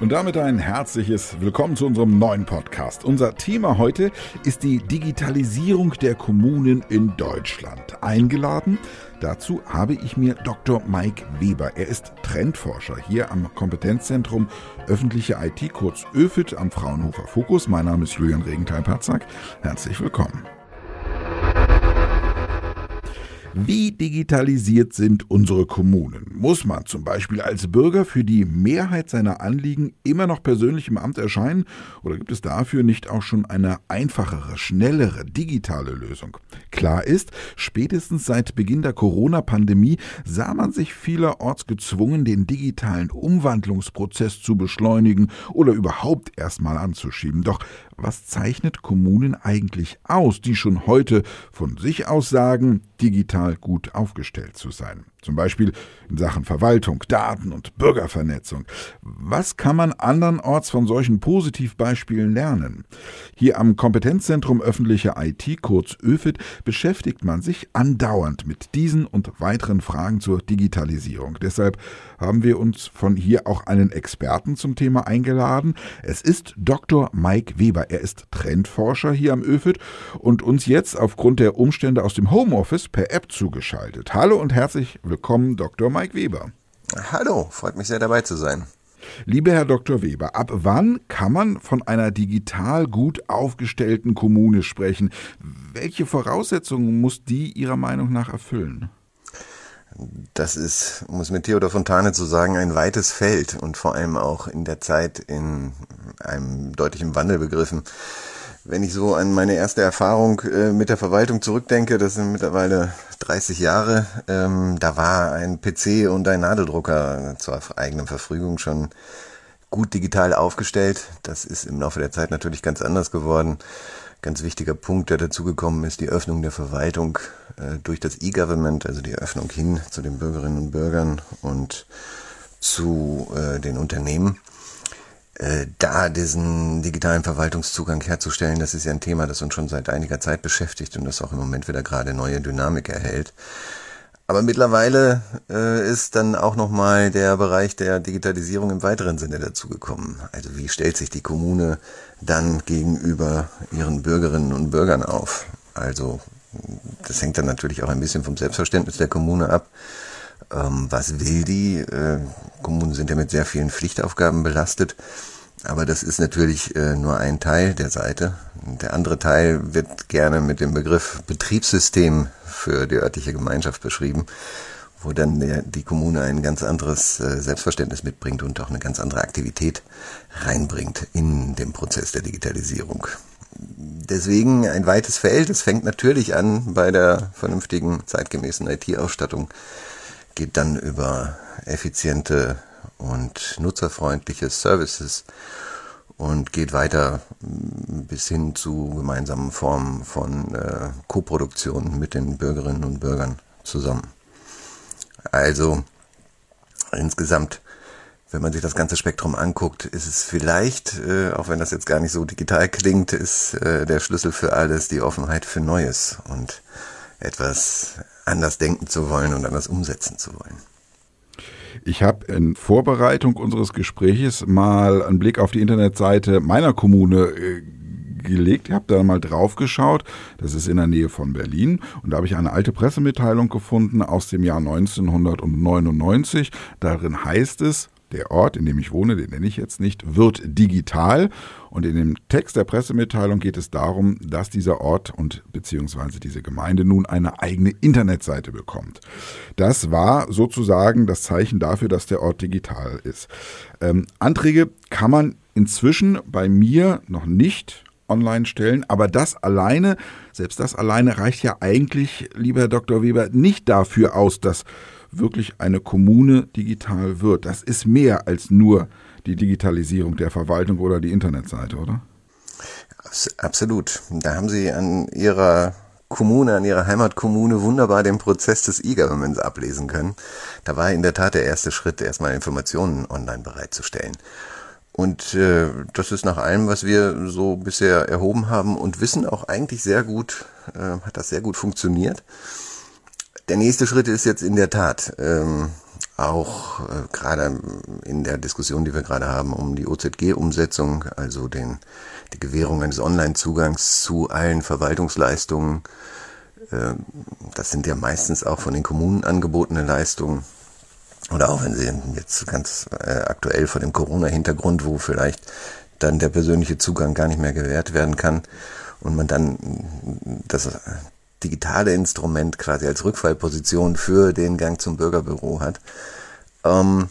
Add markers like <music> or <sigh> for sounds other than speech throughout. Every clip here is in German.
Und damit ein herzliches Willkommen zu unserem neuen Podcast. Unser Thema heute ist die Digitalisierung der Kommunen in Deutschland. Eingeladen dazu habe ich mir Dr. Mike Weber. Er ist Trendforscher hier am Kompetenzzentrum Öffentliche IT, kurz ÖFIT am Fraunhofer Fokus. Mein Name ist Julian Regenthal-Patzak. Herzlich willkommen. Wie digitalisiert sind unsere Kommunen? Muss man zum Beispiel als Bürger für die Mehrheit seiner Anliegen immer noch persönlich im Amt erscheinen? Oder gibt es dafür nicht auch schon eine einfachere, schnellere, digitale Lösung? Klar ist, spätestens seit Beginn der Corona-Pandemie sah man sich vielerorts gezwungen, den digitalen Umwandlungsprozess zu beschleunigen oder überhaupt erstmal anzuschieben. Doch was zeichnet Kommunen eigentlich aus, die schon heute von sich aus sagen, digital gut aufgestellt zu sein? Zum Beispiel in Sachen Verwaltung, Daten und Bürgervernetzung. Was kann man andernorts von solchen Positivbeispielen lernen? Hier am Kompetenzzentrum öffentliche IT, kurz ÖFIT, beschäftigt man sich andauernd mit diesen und weiteren Fragen zur Digitalisierung. Deshalb haben wir uns von hier auch einen Experten zum Thema eingeladen. Es ist Dr. Mike Weber. Er ist Trendforscher hier am ÖFIT und uns jetzt aufgrund der Umstände aus dem Homeoffice per App zugeschaltet. Hallo und herzlich willkommen, Dr. Mike Weber. Hallo, freut mich sehr dabei zu sein. Lieber Herr Dr. Weber, ab wann kann man von einer digital gut aufgestellten Kommune sprechen? Welche Voraussetzungen muss die Ihrer Meinung nach erfüllen? Das ist, um es mit Theodor Fontane zu sagen, ein weites Feld und vor allem auch in der Zeit in einem deutlichen Wandel begriffen. Wenn ich so an meine erste Erfahrung äh, mit der Verwaltung zurückdenke, das sind mittlerweile 30 Jahre, ähm, da war ein PC und ein Nadeldrucker zur eigenen Verfügung schon gut digital aufgestellt. Das ist im Laufe der Zeit natürlich ganz anders geworden. Ganz wichtiger Punkt, der dazugekommen ist, die Öffnung der Verwaltung äh, durch das E-Government, also die Öffnung hin zu den Bürgerinnen und Bürgern und zu äh, den Unternehmen. Äh, da diesen digitalen Verwaltungszugang herzustellen, das ist ja ein Thema, das uns schon seit einiger Zeit beschäftigt und das auch im Moment wieder gerade neue Dynamik erhält. Aber mittlerweile äh, ist dann auch nochmal der Bereich der Digitalisierung im weiteren Sinne dazugekommen. Also wie stellt sich die Kommune dann gegenüber ihren Bürgerinnen und Bürgern auf? Also das hängt dann natürlich auch ein bisschen vom Selbstverständnis der Kommune ab. Ähm, was will die? Äh, Kommunen sind ja mit sehr vielen Pflichtaufgaben belastet. Aber das ist natürlich äh, nur ein Teil der Seite. Der andere Teil wird gerne mit dem Begriff Betriebssystem für die örtliche Gemeinschaft beschrieben, wo dann der, die Kommune ein ganz anderes äh, Selbstverständnis mitbringt und auch eine ganz andere Aktivität reinbringt in den Prozess der Digitalisierung. Deswegen ein weites Feld. Es fängt natürlich an bei der vernünftigen zeitgemäßen IT-Ausstattung, geht dann über effiziente und nutzerfreundliche Services und geht weiter bis hin zu gemeinsamen Formen von äh, Koproduktion mit den Bürgerinnen und Bürgern zusammen. Also insgesamt, wenn man sich das ganze Spektrum anguckt, ist es vielleicht, äh, auch wenn das jetzt gar nicht so digital klingt, ist äh, der Schlüssel für alles die Offenheit für Neues und etwas anders denken zu wollen und anders umsetzen zu wollen. Ich habe in Vorbereitung unseres Gespräches mal einen Blick auf die Internetseite meiner Kommune äh, gelegt. Ich habe da mal drauf geschaut. Das ist in der Nähe von Berlin. Und da habe ich eine alte Pressemitteilung gefunden aus dem Jahr 1999. Darin heißt es, der Ort, in dem ich wohne, den nenne ich jetzt nicht, wird digital. Und in dem Text der Pressemitteilung geht es darum, dass dieser Ort und beziehungsweise diese Gemeinde nun eine eigene Internetseite bekommt. Das war sozusagen das Zeichen dafür, dass der Ort digital ist. Ähm, Anträge kann man inzwischen bei mir noch nicht online stellen, aber das alleine, selbst das alleine reicht ja eigentlich, lieber Herr Dr. Weber, nicht dafür aus, dass wirklich eine Kommune digital wird. Das ist mehr als nur die Digitalisierung der Verwaltung oder die Internetseite, oder? Absolut. Da haben Sie an Ihrer Kommune, an Ihrer Heimatkommune wunderbar den Prozess des E-Governments ablesen können. Da war in der Tat der erste Schritt, erstmal Informationen online bereitzustellen. Und äh, das ist nach allem, was wir so bisher erhoben haben und wissen, auch eigentlich sehr gut, äh, hat das sehr gut funktioniert. Der nächste Schritt ist jetzt in der Tat ähm, auch äh, gerade in der Diskussion, die wir gerade haben, um die OZG-Umsetzung, also den, die Gewährung eines Online-Zugangs zu allen Verwaltungsleistungen. Äh, das sind ja meistens auch von den Kommunen angebotene Leistungen. Oder auch wenn sie jetzt ganz äh, aktuell vor dem Corona-Hintergrund, wo vielleicht dann der persönliche Zugang gar nicht mehr gewährt werden kann und man dann das digitale Instrument quasi als Rückfallposition für den Gang zum Bürgerbüro hat. Ähm,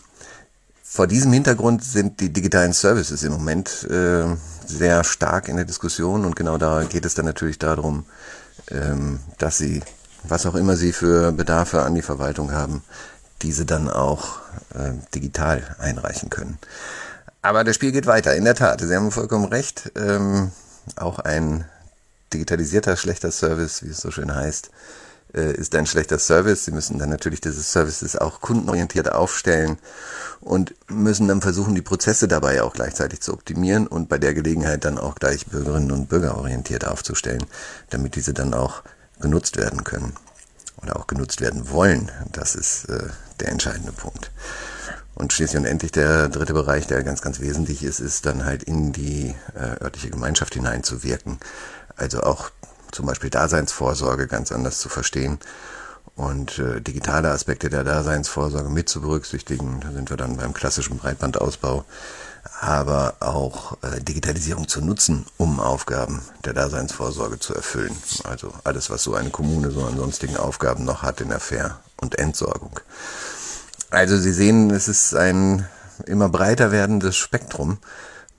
vor diesem Hintergrund sind die digitalen Services im Moment äh, sehr stark in der Diskussion und genau da geht es dann natürlich darum, ähm, dass sie, was auch immer sie für Bedarfe an die Verwaltung haben, diese dann auch äh, digital einreichen können. Aber das Spiel geht weiter, in der Tat. Sie haben vollkommen recht. Ähm, auch ein digitalisierter schlechter Service, wie es so schön heißt, äh, ist ein schlechter Service. Sie müssen dann natürlich diese Services auch kundenorientiert aufstellen und müssen dann versuchen, die Prozesse dabei auch gleichzeitig zu optimieren und bei der Gelegenheit dann auch gleich Bürgerinnen und Bürger orientiert aufzustellen, damit diese dann auch genutzt werden können oder auch genutzt werden wollen. Das ist äh, der entscheidende Punkt. Und schließlich und endlich der dritte Bereich, der ganz, ganz wesentlich ist, ist dann halt in die äh, örtliche Gemeinschaft hineinzuwirken. Also auch zum Beispiel Daseinsvorsorge ganz anders zu verstehen und äh, digitale Aspekte der Daseinsvorsorge mit zu berücksichtigen. Da sind wir dann beim klassischen Breitbandausbau, aber auch äh, Digitalisierung zu nutzen, um Aufgaben der Daseinsvorsorge zu erfüllen. Also alles, was so eine Kommune so an sonstigen Aufgaben noch hat in der Fair- und Entsorgung. Also Sie sehen, es ist ein immer breiter werdendes Spektrum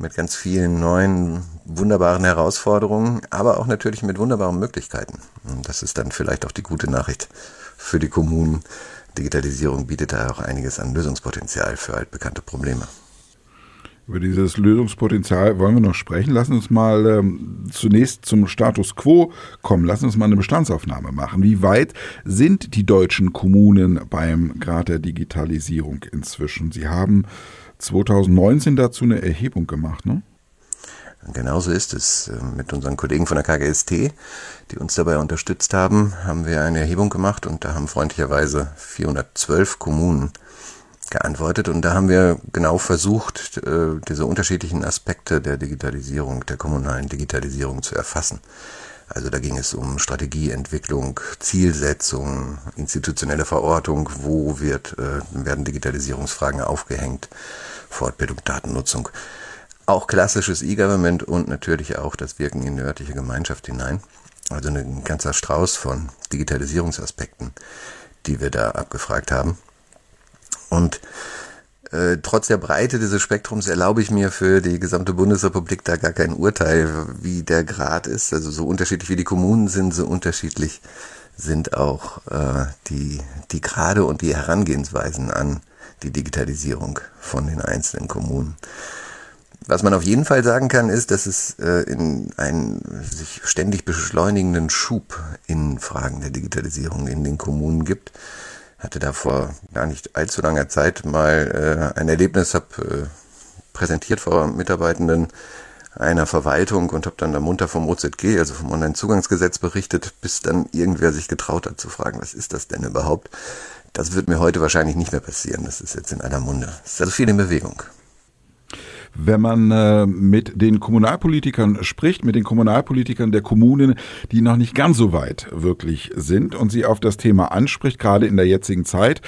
mit ganz vielen neuen, wunderbaren Herausforderungen, aber auch natürlich mit wunderbaren Möglichkeiten. Und das ist dann vielleicht auch die gute Nachricht für die Kommunen. Digitalisierung bietet da auch einiges an Lösungspotenzial für altbekannte Probleme. Über dieses Lösungspotenzial wollen wir noch sprechen. Lassen uns mal ähm, zunächst zum Status quo kommen. Lassen uns mal eine Bestandsaufnahme machen. Wie weit sind die deutschen Kommunen beim Grad der Digitalisierung inzwischen? Sie haben 2019 dazu eine Erhebung gemacht, ne? Genauso ist es. Ähm, mit unseren Kollegen von der KGST, die uns dabei unterstützt haben, haben wir eine Erhebung gemacht und da haben freundlicherweise 412 Kommunen geantwortet und da haben wir genau versucht, äh, diese unterschiedlichen Aspekte der Digitalisierung, der kommunalen Digitalisierung zu erfassen. Also da ging es um Strategieentwicklung, Zielsetzung, institutionelle Verortung, wo wird, äh, werden Digitalisierungsfragen aufgehängt, Fortbildung, Datennutzung. Auch klassisches E-Government und natürlich auch das Wirken in die örtliche Gemeinschaft hinein. Also ein ganzer Strauß von Digitalisierungsaspekten, die wir da abgefragt haben. Und äh, trotz der Breite dieses Spektrums erlaube ich mir für die gesamte Bundesrepublik da gar kein Urteil, wie der Grad ist. Also so unterschiedlich wie die Kommunen sind, so unterschiedlich sind auch äh, die, die Grade und die Herangehensweisen an die Digitalisierung von den einzelnen Kommunen. Was man auf jeden Fall sagen kann, ist, dass es äh, in einen sich ständig beschleunigenden Schub in Fragen der Digitalisierung in den Kommunen gibt hatte da vor gar nicht allzu langer Zeit mal äh, ein Erlebnis, habe äh, präsentiert vor Mitarbeitenden einer Verwaltung und habe dann da munter vom OZG, also vom Onlinezugangsgesetz berichtet, bis dann irgendwer sich getraut hat zu fragen, was ist das denn überhaupt? Das wird mir heute wahrscheinlich nicht mehr passieren. Das ist jetzt in aller Munde. Es ist also viel in Bewegung wenn man äh, mit den Kommunalpolitikern spricht, mit den Kommunalpolitikern der Kommunen, die noch nicht ganz so weit wirklich sind und sie auf das Thema anspricht, gerade in der jetzigen Zeit,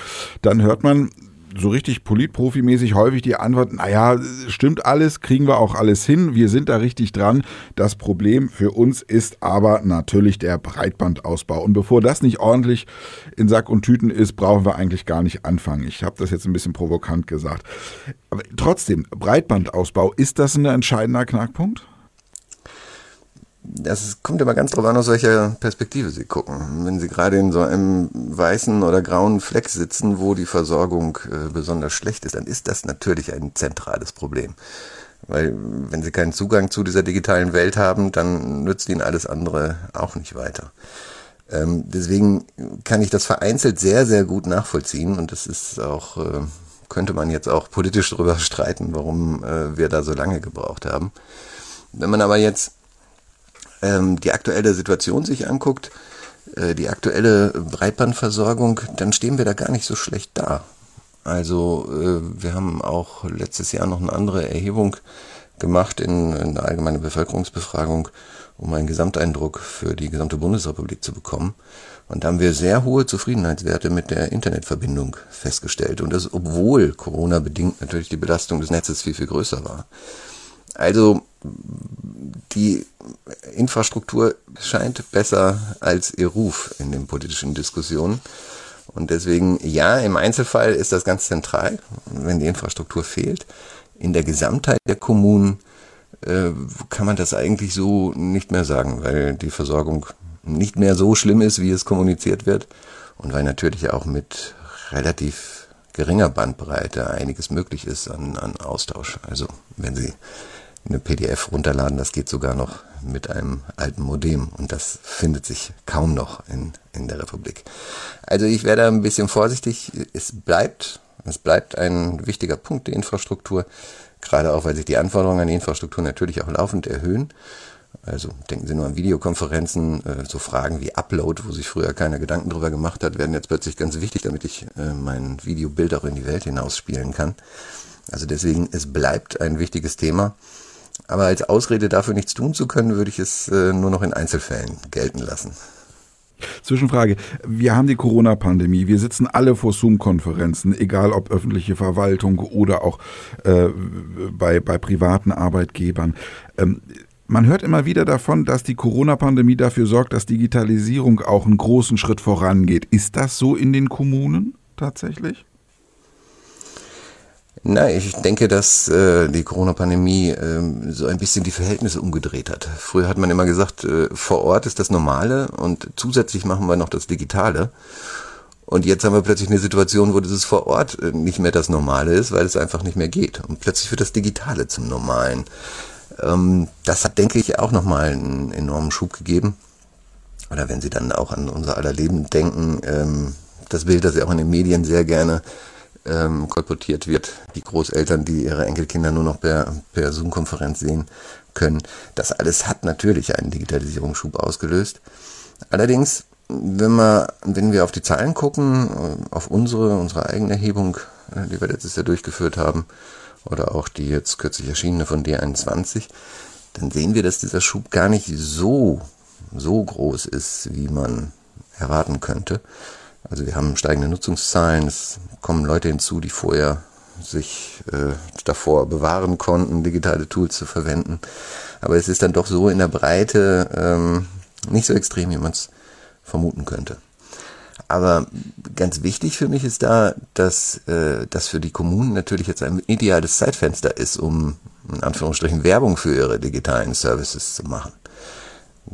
dann hört man, so richtig politprofimäßig häufig die Antwort, naja, stimmt alles, kriegen wir auch alles hin, wir sind da richtig dran. Das Problem für uns ist aber natürlich der Breitbandausbau. Und bevor das nicht ordentlich in Sack und Tüten ist, brauchen wir eigentlich gar nicht anfangen. Ich habe das jetzt ein bisschen provokant gesagt. Aber trotzdem, Breitbandausbau, ist das ein entscheidender Knackpunkt? Das kommt immer ganz drauf an, aus welcher Perspektive Sie gucken. Wenn Sie gerade in so einem weißen oder grauen Fleck sitzen, wo die Versorgung äh, besonders schlecht ist, dann ist das natürlich ein zentrales Problem. Weil wenn Sie keinen Zugang zu dieser digitalen Welt haben, dann nützt Ihnen alles andere auch nicht weiter. Ähm, deswegen kann ich das vereinzelt sehr, sehr gut nachvollziehen und das ist auch, äh, könnte man jetzt auch politisch darüber <laughs> streiten, warum äh, wir da so lange gebraucht haben. Wenn man aber jetzt ähm, die aktuelle Situation sich anguckt, äh, die aktuelle Breitbandversorgung, dann stehen wir da gar nicht so schlecht da. Also äh, wir haben auch letztes Jahr noch eine andere Erhebung gemacht in, in der allgemeinen Bevölkerungsbefragung, um einen Gesamteindruck für die gesamte Bundesrepublik zu bekommen. Und da haben wir sehr hohe Zufriedenheitswerte mit der Internetverbindung festgestellt. Und das, obwohl Corona bedingt natürlich die Belastung des Netzes viel, viel größer war. Also die Infrastruktur scheint besser als ihr Ruf in den politischen Diskussionen. Und deswegen, ja, im Einzelfall ist das ganz zentral, wenn die Infrastruktur fehlt. In der Gesamtheit der Kommunen äh, kann man das eigentlich so nicht mehr sagen, weil die Versorgung nicht mehr so schlimm ist, wie es kommuniziert wird. Und weil natürlich auch mit relativ geringer Bandbreite einiges möglich ist an, an Austausch. Also wenn Sie eine PDF runterladen. Das geht sogar noch mit einem alten Modem und das findet sich kaum noch in, in der Republik. Also ich werde ein bisschen vorsichtig. Es bleibt, es bleibt ein wichtiger Punkt der Infrastruktur, gerade auch weil sich die Anforderungen an die Infrastruktur natürlich auch laufend erhöhen. Also denken Sie nur an Videokonferenzen, äh, so Fragen wie Upload, wo sich früher keiner Gedanken drüber gemacht hat, werden jetzt plötzlich ganz wichtig, damit ich äh, mein Videobild auch in die Welt hinausspielen kann. Also deswegen, es bleibt ein wichtiges Thema. Aber als Ausrede dafür nichts tun zu können, würde ich es äh, nur noch in Einzelfällen gelten lassen. Zwischenfrage. Wir haben die Corona-Pandemie. Wir sitzen alle vor Zoom-Konferenzen, egal ob öffentliche Verwaltung oder auch äh, bei, bei privaten Arbeitgebern. Ähm, man hört immer wieder davon, dass die Corona-Pandemie dafür sorgt, dass Digitalisierung auch einen großen Schritt vorangeht. Ist das so in den Kommunen tatsächlich? Na, ich denke, dass äh, die Corona-Pandemie äh, so ein bisschen die Verhältnisse umgedreht hat. Früher hat man immer gesagt, äh, vor Ort ist das Normale und zusätzlich machen wir noch das Digitale. Und jetzt haben wir plötzlich eine Situation, wo dieses vor Ort äh, nicht mehr das Normale ist, weil es einfach nicht mehr geht. Und plötzlich wird das Digitale zum Normalen. Ähm, das hat, denke ich, auch nochmal einen enormen Schub gegeben. Oder wenn Sie dann auch an unser aller Leben denken, ähm, das Bild, das Sie auch in den Medien sehr gerne ähm, kolportiert wird, die Großeltern, die ihre Enkelkinder nur noch per, per Zoom-Konferenz sehen können. Das alles hat natürlich einen Digitalisierungsschub ausgelöst. Allerdings, wenn wir, wenn wir auf die Zahlen gucken, äh, auf unsere, unsere eigene Erhebung, äh, die wir letztes Jahr durchgeführt haben, oder auch die jetzt kürzlich erschienene von D21, dann sehen wir, dass dieser Schub gar nicht so, so groß ist, wie man erwarten könnte. Also wir haben steigende Nutzungszahlen, es kommen Leute hinzu, die vorher sich äh, davor bewahren konnten, digitale Tools zu verwenden. Aber es ist dann doch so in der Breite ähm, nicht so extrem, wie man es vermuten könnte. Aber ganz wichtig für mich ist da, dass äh, das für die Kommunen natürlich jetzt ein ideales Zeitfenster ist, um in Anführungsstrichen Werbung für ihre digitalen Services zu machen.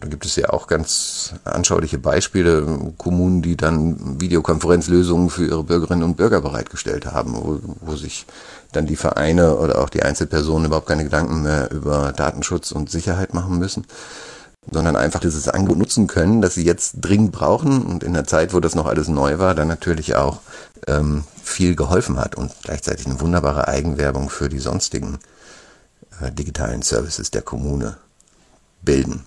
Da gibt es ja auch ganz anschauliche Beispiele, Kommunen, die dann Videokonferenzlösungen für ihre Bürgerinnen und Bürger bereitgestellt haben, wo, wo sich dann die Vereine oder auch die Einzelpersonen überhaupt keine Gedanken mehr über Datenschutz und Sicherheit machen müssen, sondern einfach dieses Angebot nutzen können, das sie jetzt dringend brauchen und in der Zeit, wo das noch alles neu war, dann natürlich auch ähm, viel geholfen hat und gleichzeitig eine wunderbare Eigenwerbung für die sonstigen äh, digitalen Services der Kommune bilden.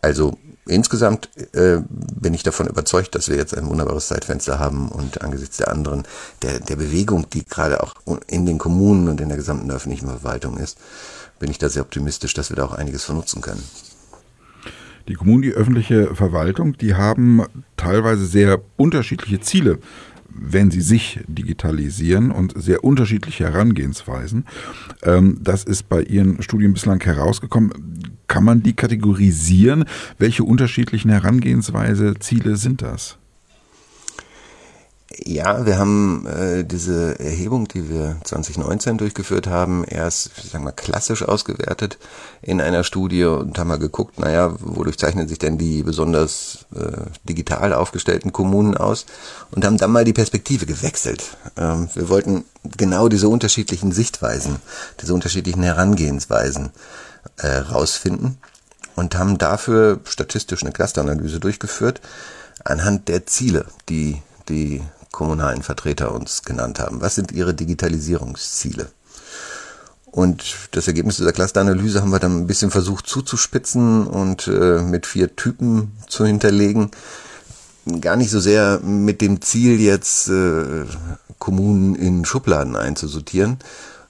Also insgesamt äh, bin ich davon überzeugt, dass wir jetzt ein wunderbares Zeitfenster haben und angesichts der anderen, der, der Bewegung, die gerade auch in den Kommunen und in der gesamten öffentlichen Verwaltung ist, bin ich da sehr optimistisch, dass wir da auch einiges von nutzen können. Die Kommunen, die öffentliche Verwaltung, die haben teilweise sehr unterschiedliche Ziele, wenn sie sich digitalisieren und sehr unterschiedliche Herangehensweisen. Ähm, das ist bei Ihren Studien bislang herausgekommen. Kann man die kategorisieren? Welche unterschiedlichen Herangehensweise, Ziele sind das? Ja, wir haben äh, diese Erhebung, die wir 2019 durchgeführt haben, erst, ich sag mal, klassisch ausgewertet in einer Studie und haben mal geguckt, naja, wodurch zeichnen sich denn die besonders äh, digital aufgestellten Kommunen aus und haben dann mal die Perspektive gewechselt. Ähm, wir wollten genau diese unterschiedlichen Sichtweisen, diese unterschiedlichen Herangehensweisen äh, rausfinden und haben dafür statistisch eine Clusteranalyse durchgeführt anhand der Ziele, die die kommunalen Vertreter uns genannt haben. Was sind ihre Digitalisierungsziele? Und das Ergebnis dieser Clusteranalyse haben wir dann ein bisschen versucht zuzuspitzen und äh, mit vier Typen zu hinterlegen. Gar nicht so sehr mit dem Ziel, jetzt äh, Kommunen in Schubladen einzusortieren,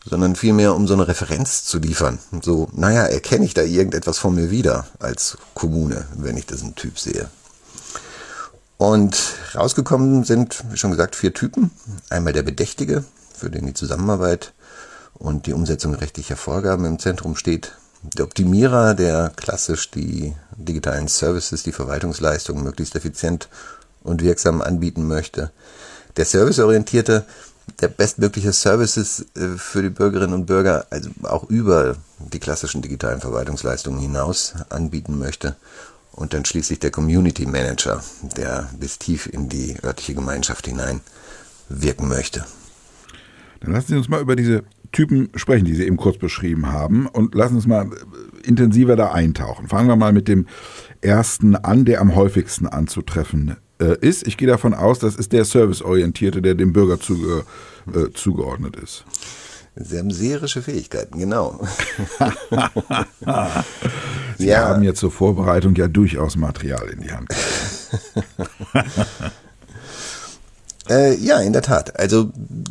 sondern vielmehr um so eine Referenz zu liefern. So, naja, erkenne ich da irgendetwas von mir wieder als Kommune, wenn ich diesen Typ sehe. Und rausgekommen sind, wie schon gesagt, vier Typen. Einmal der Bedächtige, für den die Zusammenarbeit und die Umsetzung rechtlicher Vorgaben im Zentrum steht. Der Optimierer, der klassisch die digitalen Services, die Verwaltungsleistungen möglichst effizient und wirksam anbieten möchte. Der Serviceorientierte, der bestmögliche Services äh, für die Bürgerinnen und Bürger, also auch über die klassischen digitalen Verwaltungsleistungen hinaus anbieten möchte. Und dann schließlich der Community Manager, der bis tief in die örtliche Gemeinschaft hinein wirken möchte. Dann lassen Sie uns mal über diese Typen sprechen, die Sie eben kurz beschrieben haben, und lassen uns mal intensiver da eintauchen. Fangen wir mal mit dem ersten an, der am häufigsten anzutreffen äh, ist. Ich gehe davon aus, das ist der Serviceorientierte, der dem Bürger zuge, äh, zugeordnet ist. Sie haben seherische Fähigkeiten, genau. <laughs> Sie ja. haben jetzt zur Vorbereitung ja durchaus Material in die Hand. <laughs> Äh, ja, in der Tat. Also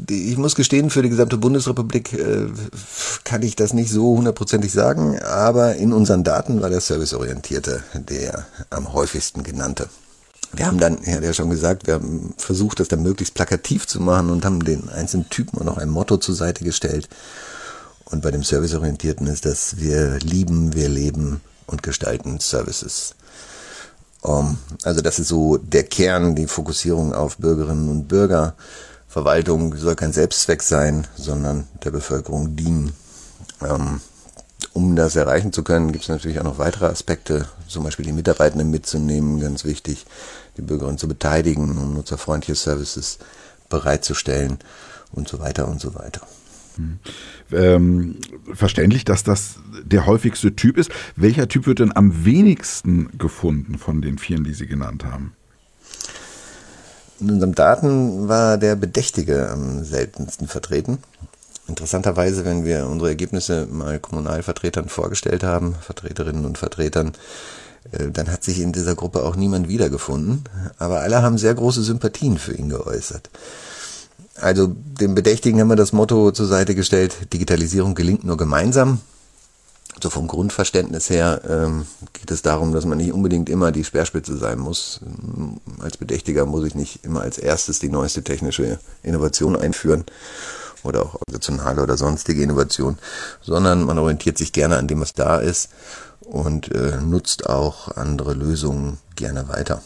ich muss gestehen, für die gesamte Bundesrepublik äh, kann ich das nicht so hundertprozentig sagen, aber in unseren Daten war der Serviceorientierte der am häufigsten genannte. Wir haben dann, ja schon gesagt, wir haben versucht, das dann möglichst plakativ zu machen und haben den einzelnen Typen auch noch ein Motto zur Seite gestellt. Und bei dem Serviceorientierten ist das, wir lieben, wir leben und gestalten Services. Um, also das ist so der Kern, die Fokussierung auf Bürgerinnen und Bürger. Verwaltung soll kein Selbstzweck sein, sondern der Bevölkerung dienen. Um, um das erreichen zu können, gibt es natürlich auch noch weitere Aspekte, zum Beispiel die Mitarbeitenden mitzunehmen, ganz wichtig, die Bürgerinnen zu beteiligen, um nutzerfreundliche Services bereitzustellen und so weiter und so weiter. Hm. Ähm, verständlich, dass das der häufigste Typ ist. Welcher Typ wird denn am wenigsten gefunden von den vielen, die Sie genannt haben? In unseren Daten war der Bedächtige am seltensten vertreten. Interessanterweise, wenn wir unsere Ergebnisse mal Kommunalvertretern vorgestellt haben, Vertreterinnen und Vertretern, dann hat sich in dieser Gruppe auch niemand wiedergefunden. Aber alle haben sehr große Sympathien für ihn geäußert. Also dem Bedächtigen haben wir das Motto zur Seite gestellt, Digitalisierung gelingt nur gemeinsam. So vom Grundverständnis her ähm, geht es darum, dass man nicht unbedingt immer die Speerspitze sein muss. Als Bedächtiger muss ich nicht immer als erstes die neueste technische Innovation einführen oder auch organisationale oder sonstige Innovation, sondern man orientiert sich gerne an dem, was da ist und äh, nutzt auch andere Lösungen gerne weiter.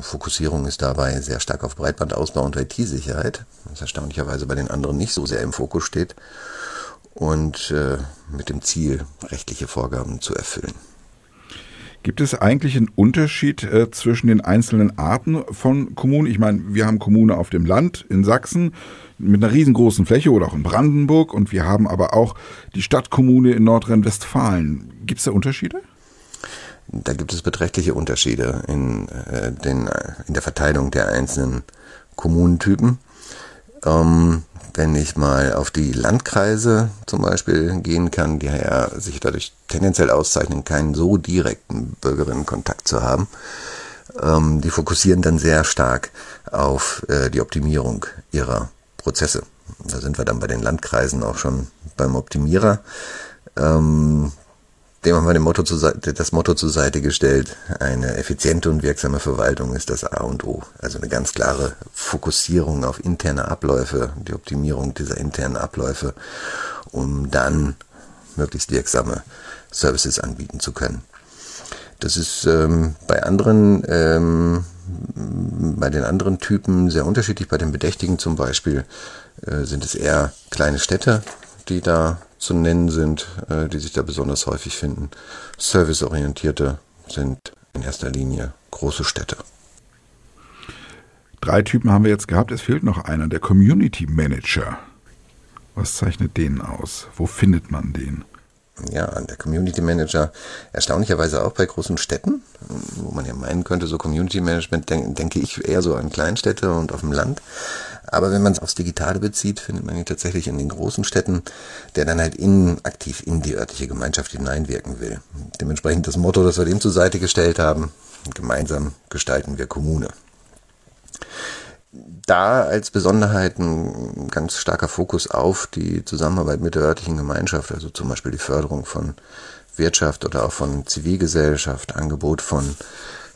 Fokussierung ist dabei sehr stark auf Breitbandausbau und IT-Sicherheit, was erstaunlicherweise bei den anderen nicht so sehr im Fokus steht und äh, mit dem Ziel, rechtliche Vorgaben zu erfüllen. Gibt es eigentlich einen Unterschied äh, zwischen den einzelnen Arten von Kommunen? Ich meine, wir haben Kommune auf dem Land in Sachsen mit einer riesengroßen Fläche oder auch in Brandenburg und wir haben aber auch die Stadtkommune in Nordrhein-Westfalen. Gibt es da Unterschiede? Da gibt es beträchtliche Unterschiede in, äh, den, in der Verteilung der einzelnen Kommunentypen. Ähm, wenn ich mal auf die Landkreise zum Beispiel gehen kann, die ja sich dadurch tendenziell auszeichnen, keinen so direkten Bürgerinnenkontakt zu haben, ähm, die fokussieren dann sehr stark auf äh, die Optimierung ihrer Prozesse. Da sind wir dann bei den Landkreisen auch schon beim Optimierer. Ähm, dem haben wir Motto das Motto zur Seite gestellt, eine effiziente und wirksame Verwaltung ist das A und O. Also eine ganz klare Fokussierung auf interne Abläufe, die Optimierung dieser internen Abläufe, um dann möglichst wirksame Services anbieten zu können. Das ist ähm, bei anderen, ähm, bei den anderen Typen sehr unterschiedlich. Bei den Bedächtigen zum Beispiel äh, sind es eher kleine Städte, die da zu nennen sind, äh, die sich da besonders häufig finden. Serviceorientierte sind in erster Linie große Städte. Drei Typen haben wir jetzt gehabt, es fehlt noch einer, der Community Manager. Was zeichnet den aus? Wo findet man den? Ja, der Community Manager erstaunlicherweise auch bei großen Städten, wo man ja meinen könnte, so Community Management denke ich eher so an Kleinstädte und auf dem Land. Aber wenn man es aufs Digitale bezieht, findet man ihn tatsächlich in den großen Städten, der dann halt in, aktiv in die örtliche Gemeinschaft hineinwirken will. Dementsprechend das Motto, das wir dem zur Seite gestellt haben, gemeinsam gestalten wir Kommune. Da als Besonderheit ein ganz starker Fokus auf die Zusammenarbeit mit der örtlichen Gemeinschaft, also zum Beispiel die Förderung von Wirtschaft oder auch von Zivilgesellschaft, Angebot von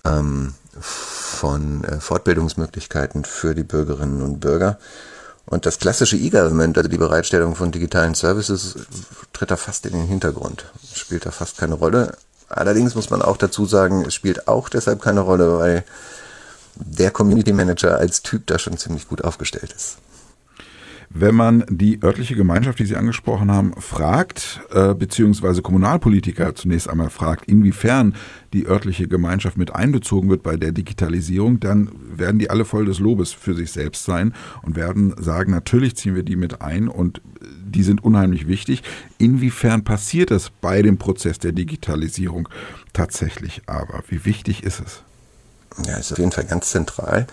ähm, von äh, Fortbildungsmöglichkeiten für die Bürgerinnen und Bürger. Und das klassische E-Government, also die Bereitstellung von digitalen Services, tritt da fast in den Hintergrund, spielt da fast keine Rolle. Allerdings muss man auch dazu sagen, es spielt auch deshalb keine Rolle, weil der Community Manager als Typ da schon ziemlich gut aufgestellt ist. Wenn man die örtliche Gemeinschaft, die Sie angesprochen haben, fragt, äh, beziehungsweise Kommunalpolitiker zunächst einmal fragt, inwiefern die örtliche Gemeinschaft mit einbezogen wird bei der Digitalisierung, dann werden die alle voll des Lobes für sich selbst sein und werden sagen, natürlich ziehen wir die mit ein und die sind unheimlich wichtig. Inwiefern passiert das bei dem Prozess der Digitalisierung tatsächlich aber? Wie wichtig ist es? Ja, ist auf jeden Fall ganz zentral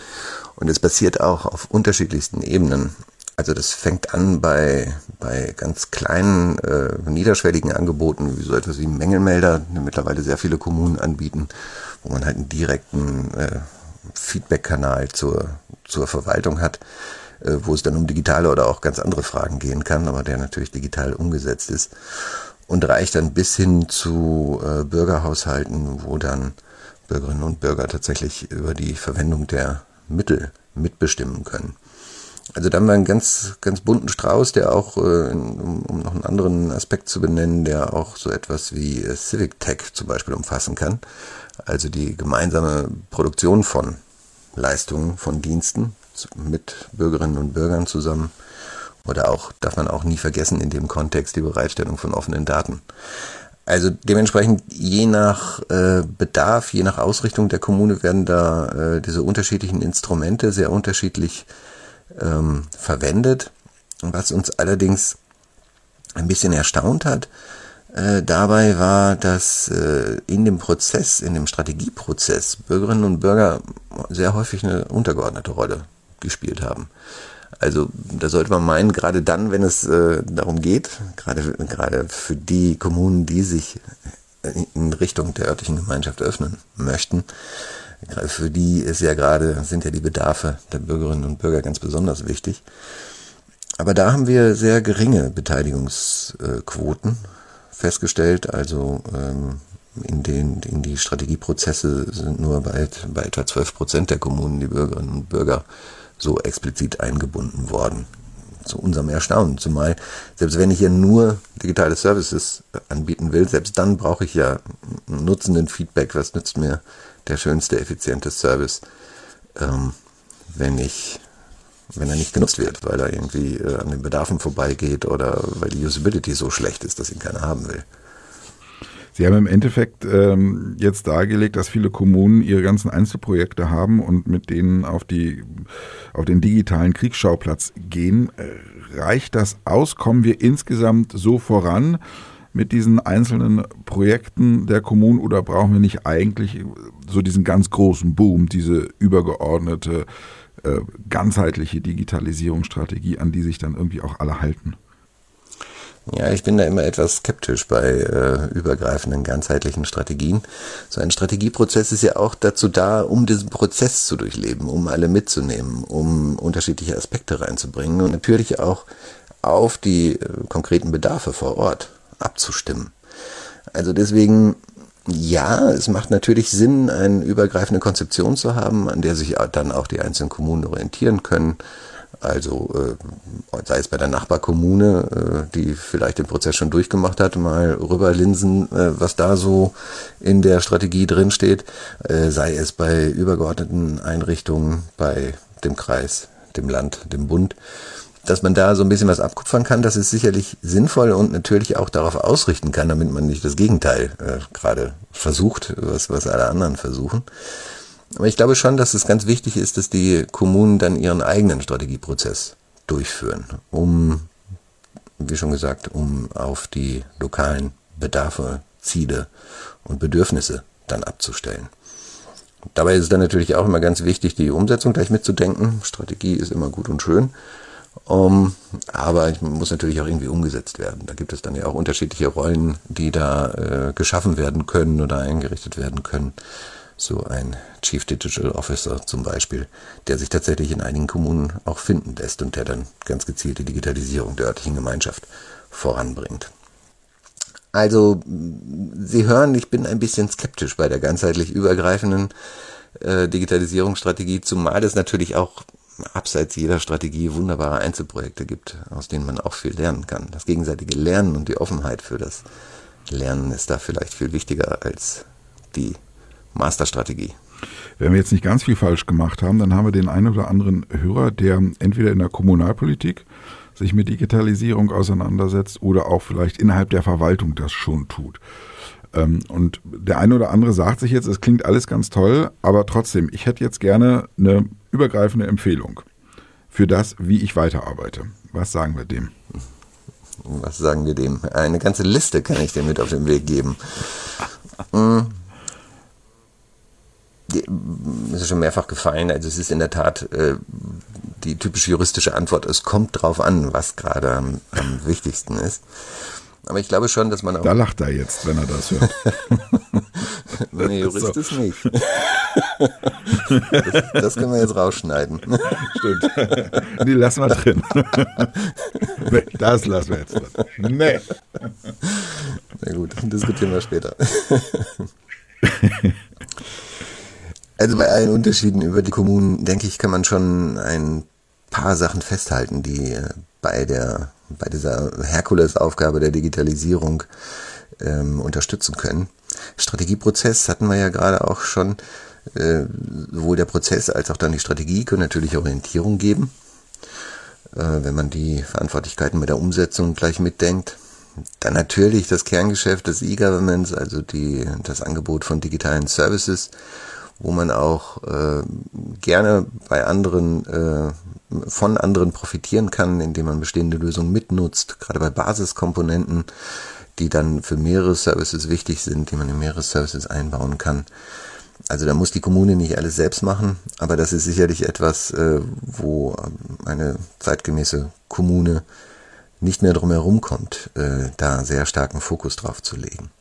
und es passiert auch auf unterschiedlichsten Ebenen. Also das fängt an bei, bei ganz kleinen, äh, niederschwelligen Angeboten, wie so etwas wie Mängelmelder, die mittlerweile sehr viele Kommunen anbieten, wo man halt einen direkten äh, Feedback-Kanal zur, zur Verwaltung hat, äh, wo es dann um digitale oder auch ganz andere Fragen gehen kann, aber der natürlich digital umgesetzt ist. Und reicht dann bis hin zu äh, Bürgerhaushalten, wo dann Bürgerinnen und Bürger tatsächlich über die Verwendung der Mittel mitbestimmen können. Also da haben wir einen ganz, ganz bunten Strauß, der auch, äh, um, noch einen anderen Aspekt zu benennen, der auch so etwas wie äh, Civic Tech zum Beispiel umfassen kann. Also die gemeinsame Produktion von Leistungen, von Diensten mit Bürgerinnen und Bürgern zusammen. Oder auch, darf man auch nie vergessen, in dem Kontext die Bereitstellung von offenen Daten. Also dementsprechend je nach äh, Bedarf, je nach Ausrichtung der Kommune werden da äh, diese unterschiedlichen Instrumente sehr unterschiedlich ähm, verwendet. Was uns allerdings ein bisschen erstaunt hat, äh, dabei war, dass äh, in dem Prozess, in dem Strategieprozess Bürgerinnen und Bürger sehr häufig eine untergeordnete Rolle gespielt haben. Also da sollte man meinen, gerade dann, wenn es äh, darum geht, gerade, gerade für die Kommunen, die sich in Richtung der örtlichen Gemeinschaft öffnen möchten, für die ist ja gerade, sind ja die Bedarfe der Bürgerinnen und Bürger ganz besonders wichtig. Aber da haben wir sehr geringe Beteiligungsquoten festgestellt. Also ähm, in, den, in die Strategieprozesse sind nur bei, bei etwa 12 Prozent der Kommunen die Bürgerinnen und Bürger so explizit eingebunden worden. Zu unserem Erstaunen. Zumal, selbst wenn ich hier nur digitale Services anbieten will, selbst dann brauche ich ja nutzenden Feedback. Was nützt mir der schönste, effiziente Service, ähm, wenn ich wenn er nicht genutzt wird, weil er irgendwie äh, an den Bedarfen vorbeigeht oder weil die Usability so schlecht ist, dass ihn keiner haben will. Sie haben im Endeffekt ähm, jetzt dargelegt, dass viele Kommunen ihre ganzen Einzelprojekte haben und mit denen auf, die, auf den digitalen Kriegsschauplatz gehen. Reicht das aus? Kommen wir insgesamt so voran? Mit diesen einzelnen Projekten der Kommunen oder brauchen wir nicht eigentlich so diesen ganz großen Boom, diese übergeordnete, äh, ganzheitliche Digitalisierungsstrategie, an die sich dann irgendwie auch alle halten? Ja, ich bin da immer etwas skeptisch bei äh, übergreifenden ganzheitlichen Strategien. So ein Strategieprozess ist ja auch dazu da, um diesen Prozess zu durchleben, um alle mitzunehmen, um unterschiedliche Aspekte reinzubringen und natürlich auch auf die äh, konkreten Bedarfe vor Ort abzustimmen. Also deswegen, ja, es macht natürlich Sinn, eine übergreifende Konzeption zu haben, an der sich dann auch die einzelnen Kommunen orientieren können. Also äh, sei es bei der Nachbarkommune, äh, die vielleicht den Prozess schon durchgemacht hat, mal rüberlinsen, äh, was da so in der Strategie drinsteht, sei es bei übergeordneten Einrichtungen, bei dem Kreis, dem Land, dem Bund dass man da so ein bisschen was abkupfern kann, das ist sicherlich sinnvoll und natürlich auch darauf ausrichten kann, damit man nicht das Gegenteil äh, gerade versucht, was, was alle anderen versuchen. Aber ich glaube schon, dass es ganz wichtig ist, dass die Kommunen dann ihren eigenen Strategieprozess durchführen, um, wie schon gesagt, um auf die lokalen Bedarfe, Ziele und Bedürfnisse dann abzustellen. Dabei ist es dann natürlich auch immer ganz wichtig, die Umsetzung gleich mitzudenken. Strategie ist immer gut und schön. Um, aber muss natürlich auch irgendwie umgesetzt werden. Da gibt es dann ja auch unterschiedliche Rollen, die da äh, geschaffen werden können oder eingerichtet werden können. So ein Chief Digital Officer zum Beispiel, der sich tatsächlich in einigen Kommunen auch finden lässt und der dann ganz gezielt die Digitalisierung der örtlichen Gemeinschaft voranbringt. Also, Sie hören, ich bin ein bisschen skeptisch bei der ganzheitlich übergreifenden äh, Digitalisierungsstrategie, zumal es natürlich auch abseits jeder Strategie wunderbare Einzelprojekte gibt, aus denen man auch viel lernen kann. Das gegenseitige Lernen und die Offenheit für das Lernen ist da vielleicht viel wichtiger als die Masterstrategie. Wenn wir jetzt nicht ganz viel falsch gemacht haben, dann haben wir den einen oder anderen Hörer, der entweder in der Kommunalpolitik sich mit Digitalisierung auseinandersetzt oder auch vielleicht innerhalb der Verwaltung das schon tut. Ähm, und der eine oder andere sagt sich jetzt, es klingt alles ganz toll, aber trotzdem, ich hätte jetzt gerne eine übergreifende Empfehlung für das, wie ich weiterarbeite. Was sagen wir dem? Was sagen wir dem? Eine ganze Liste kann ich dir mit auf den Weg geben. Hm ist schon mehrfach gefallen. Also es ist in der Tat äh, die typische juristische Antwort. Es kommt drauf an, was gerade am, am wichtigsten ist. Aber ich glaube schon, dass man auch. Da lacht er jetzt, wenn er das hört. <laughs> nee, <laughs> Jurist so. ist nicht. das, das, können wir jetzt rausschneiden. <laughs> Stimmt. Die lassen wir drin. nee, das lassen wir jetzt drin. Nee. Na gut, diskutieren wir später. Also bei allen Unterschieden über die Kommunen, denke ich, kann man schon ein paar Sachen festhalten, die äh, bei der bei dieser Herkulesaufgabe der Digitalisierung ähm, unterstützen können. Strategieprozess hatten wir ja gerade auch schon. Äh, sowohl der Prozess als auch dann die Strategie können natürlich Orientierung geben, äh, wenn man die Verantwortlichkeiten mit der Umsetzung gleich mitdenkt. Dann natürlich das Kerngeschäft des E-Governments, also die, das Angebot von digitalen Services wo man auch äh, gerne bei anderen, äh, von anderen profitieren kann, indem man bestehende Lösungen mitnutzt, gerade bei Basiskomponenten, die dann für mehrere Services wichtig sind, die man in mehrere Services einbauen kann. Also da muss die Kommune nicht alles selbst machen, aber das ist sicherlich etwas, äh, wo eine zeitgemäße Kommune nicht mehr drum herum kommt, äh, da sehr starken Fokus drauf zu legen.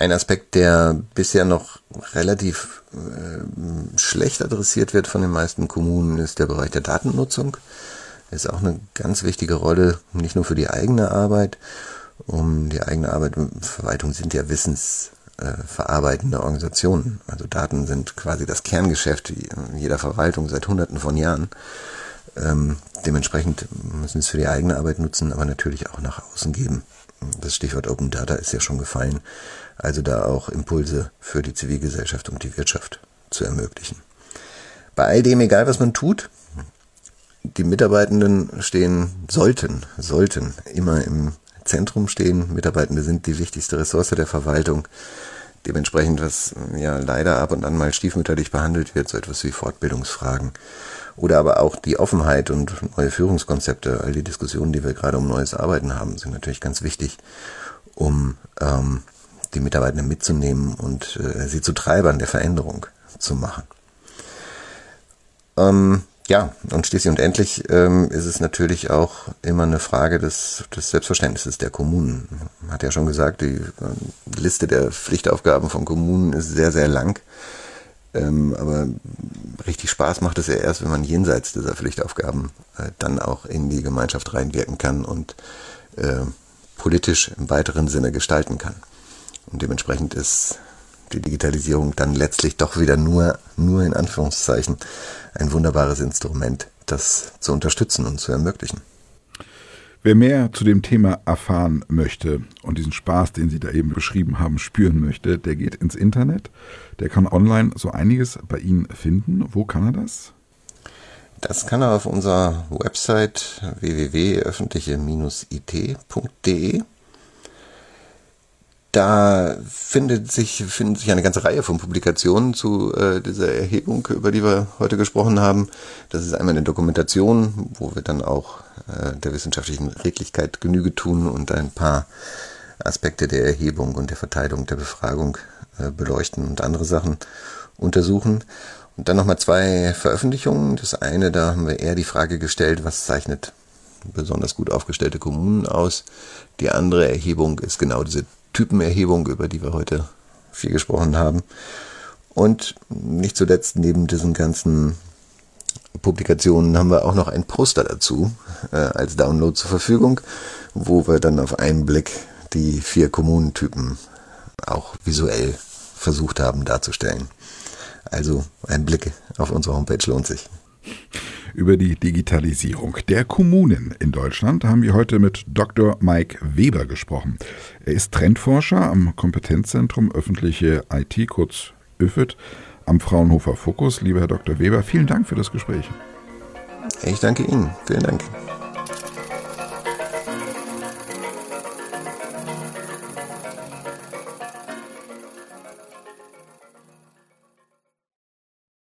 Ein Aspekt, der bisher noch relativ äh, schlecht adressiert wird von den meisten Kommunen, ist der Bereich der Datennutzung. Ist auch eine ganz wichtige Rolle, nicht nur für die eigene Arbeit, um die eigene Arbeit, Verwaltung sind ja wissensverarbeitende äh, Organisationen. Also Daten sind quasi das Kerngeschäft jeder Verwaltung seit hunderten von Jahren. Ähm, dementsprechend müssen wir es für die eigene Arbeit nutzen, aber natürlich auch nach außen geben. Das Stichwort Open Data ist ja schon gefallen also da auch Impulse für die Zivilgesellschaft und die Wirtschaft zu ermöglichen. Bei all dem, egal was man tut, die Mitarbeitenden stehen, sollten, sollten immer im Zentrum stehen. Mitarbeitende sind die wichtigste Ressource der Verwaltung. Dementsprechend, was ja leider ab und an mal stiefmütterlich behandelt wird, so etwas wie Fortbildungsfragen. Oder aber auch die Offenheit und neue Führungskonzepte, all die Diskussionen, die wir gerade um neues Arbeiten haben, sind natürlich ganz wichtig, um ähm, die Mitarbeitenden mitzunehmen und äh, sie zu Treibern der Veränderung zu machen. Ähm, ja, und schließlich und endlich ähm, ist es natürlich auch immer eine Frage des, des Selbstverständnisses der Kommunen. Man hat ja schon gesagt, die Liste der Pflichtaufgaben von Kommunen ist sehr, sehr lang. Ähm, aber richtig Spaß macht es ja erst, wenn man jenseits dieser Pflichtaufgaben äh, dann auch in die Gemeinschaft reinwirken kann und äh, politisch im weiteren Sinne gestalten kann. Und dementsprechend ist die Digitalisierung dann letztlich doch wieder nur, nur in Anführungszeichen ein wunderbares Instrument, das zu unterstützen und zu ermöglichen. Wer mehr zu dem Thema erfahren möchte und diesen Spaß, den Sie da eben beschrieben haben, spüren möchte, der geht ins Internet. Der kann online so einiges bei Ihnen finden. Wo kann er das? Das kann er auf unserer Website www.öffentliche-it.de da findet sich, findet sich eine ganze Reihe von Publikationen zu äh, dieser Erhebung, über die wir heute gesprochen haben. Das ist einmal eine Dokumentation, wo wir dann auch äh, der wissenschaftlichen Redlichkeit Genüge tun und ein paar Aspekte der Erhebung und der Verteilung der Befragung äh, beleuchten und andere Sachen. untersuchen. Und dann nochmal zwei Veröffentlichungen. Das eine, da haben wir eher die Frage gestellt, was zeichnet besonders gut aufgestellte Kommunen aus. Die andere Erhebung ist genau diese Typenerhebung, über die wir heute viel gesprochen haben. Und nicht zuletzt neben diesen ganzen Publikationen haben wir auch noch ein Poster dazu äh, als Download zur Verfügung, wo wir dann auf einen Blick die vier Kommunentypen auch visuell versucht haben darzustellen. Also ein Blick auf unsere Homepage lohnt sich. Über die Digitalisierung der Kommunen in Deutschland haben wir heute mit Dr. Mike Weber gesprochen. Er ist Trendforscher am Kompetenzzentrum öffentliche IT, kurz ÖFIT, am Fraunhofer Fokus. Lieber Herr Dr. Weber, vielen Dank für das Gespräch. Ich danke Ihnen. Vielen Dank.